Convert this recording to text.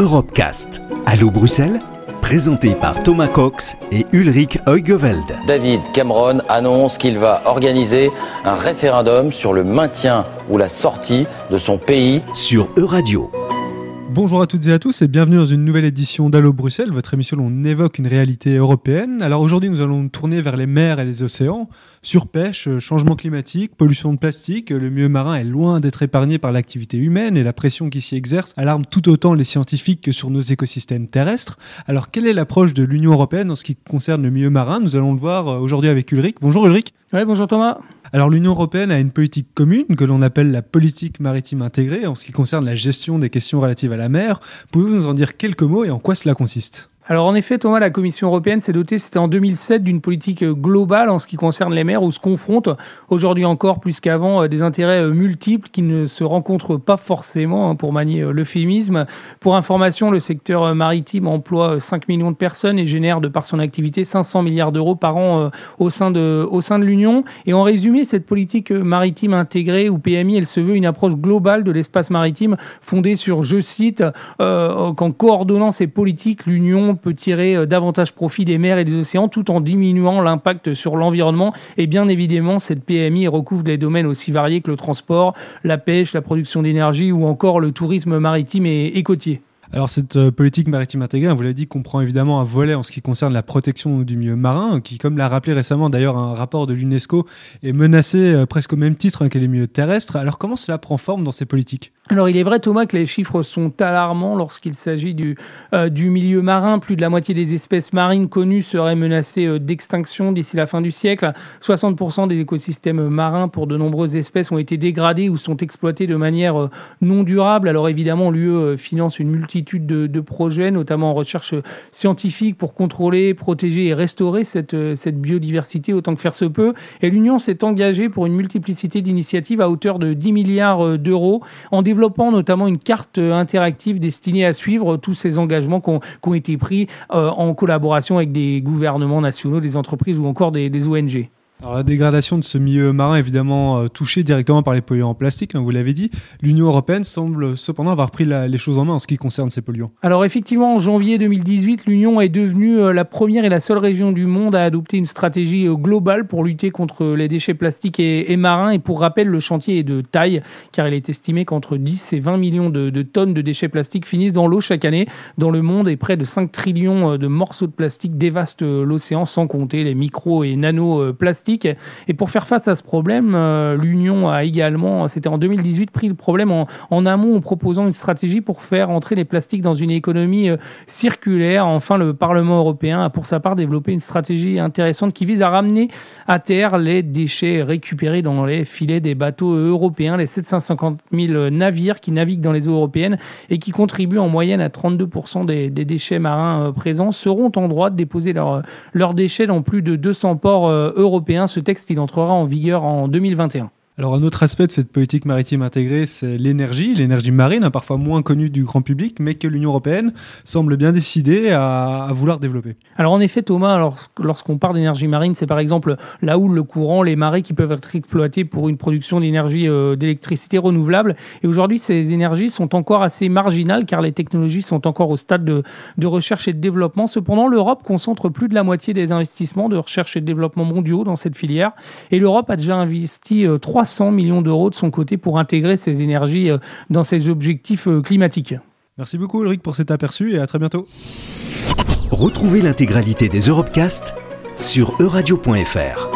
Europecast. Allô Bruxelles? Présenté par Thomas Cox et Ulrich Heugeveld. David Cameron annonce qu'il va organiser un référendum sur le maintien ou la sortie de son pays sur Euradio. Bonjour à toutes et à tous et bienvenue dans une nouvelle édition d'Allo Bruxelles, votre émission où on évoque une réalité européenne. Alors aujourd'hui nous allons tourner vers les mers et les océans. Surpêche, changement climatique, pollution de plastique, le milieu marin est loin d'être épargné par l'activité humaine et la pression qui s'y exerce alarme tout autant les scientifiques que sur nos écosystèmes terrestres. Alors quelle est l'approche de l'Union Européenne en ce qui concerne le milieu marin? Nous allons le voir aujourd'hui avec Ulrich. Bonjour Ulrich. Oui, bonjour Thomas. Alors l'Union européenne a une politique commune que l'on appelle la politique maritime intégrée en ce qui concerne la gestion des questions relatives à la mer. Pouvez-vous nous en dire quelques mots et en quoi cela consiste? Alors en effet, Thomas, la Commission européenne s'est dotée, c'était en 2007, d'une politique globale en ce qui concerne les mers, où se confrontent aujourd'hui encore plus qu'avant euh, des intérêts euh, multiples qui ne se rencontrent pas forcément, hein, pour manier euh, l'euphémisme. Pour information, le secteur maritime emploie 5 millions de personnes et génère de par son activité 500 milliards d'euros par an au sein de, au sein de l'Union. Et en résumé, cette politique maritime intégrée, ou PMI, elle se veut une approche globale de l'espace maritime fondée sur, je cite, qu'en coordonnant ces politiques, l'Union peut tirer euh, davantage profit des mers et des océans tout en diminuant l'impact sur l'environnement. Et bien évidemment, cette PMI recouvre des domaines aussi variés que le transport, la pêche, la production d'énergie ou encore le tourisme maritime et, côtier. Alors cette euh, politique maritime intégrée, vous l'avez dit, comprend évidemment un volet en ce qui concerne la protection du milieu marin, qui, comme l'a rappelé récemment d'ailleurs un rapport de l'UNESCO, est menacé euh, presque au même titre que les milieux terrestres. Alors comment cela prend forme dans ces politiques? Alors il est vrai Thomas que les chiffres sont alarmants lorsqu'il s'agit du, euh, du milieu marin. Plus de la moitié des espèces marines connues seraient menacées euh, d'extinction d'ici la fin du siècle. 60% des écosystèmes marins pour de nombreuses espèces ont été dégradés ou sont exploités de manière euh, non durable. Alors évidemment l'UE finance une multitude de, de, projets, notamment en recherche scientifique pour contrôler, protéger et restaurer cette, cette biodiversité autant que faire se peut. Et l'Union s'est engagée pour une multiplicité d'initiatives à hauteur de 10 milliards d'euros en développement développant notamment une carte interactive destinée à suivre tous ces engagements qui ont, été pris euh, en collaboration avec des gouvernements nationaux, des entreprises ou encore des ONG. La dégradation de ce milieu marin évidemment euh, touchée directement par les polluants en plastique, hein, vous l'avez dit. L'Union européenne semble cependant avoir pris les choses en main en ce qui concerne ces polluants. Alors effectivement, en janvier 2018, l'Union est devenue euh, la première et la seule région du monde à adopter une stratégie euh, globale pour lutter contre les déchets plastiques et, marins. Et pour rappel, le chantier est de taille, car il est estimé qu'entre 10 et 20 millions de, de tonnes de déchets plastiques finissent dans l'eau chaque année dans le monde et près de 5 trillions de morceaux de plastique dévastent l'océan, sans compter les micro et nano plastiques et pour faire face à ce problème, euh, l'Union a également, c'était en 2018, pris le problème en, amont en proposant une stratégie pour faire entrer les plastiques dans une économie euh, circulaire. Enfin, le Parlement européen a pour sa part développé une stratégie intéressante qui vise à ramener à terre les déchets récupérés dans les filets des bateaux européens, les 750 000 navires qui naviguent dans les eaux européennes et qui contribuent en moyenne à 32% des, déchets marins euh, présents seront en droit de déposer leurs déchets dans plus de 200 ports européens ce texte, il entrera en vigueur en 2021. Alors un autre aspect de cette politique maritime intégrée, c'est l'énergie, l'énergie marine, hein, parfois moins connue du grand public, mais que l'Union européenne semble bien décidée à, vouloir développer. Alors en effet, Thomas, lorsqu'on parle d'énergie marine, c'est par exemple la houle, le courant, les marées qui peuvent être exploités pour une production d'énergie, euh, d'électricité renouvelable. Et aujourd'hui, ces énergies sont encore assez marginales car les technologies sont encore au stade de, de recherche et de développement. Cependant, l'Europe concentre plus de la moitié des investissements de recherche et de développement mondiaux dans cette filière. Et l'Europe a déjà investi 300 euh, 100 millions d'euros de son côté pour intégrer ces énergies euh, dans ses objectifs euh, climatiques. Merci beaucoup Ulrich pour cet aperçu et à très bientôt. Retrouvez l'intégralité des Europecast sur euradio.fr.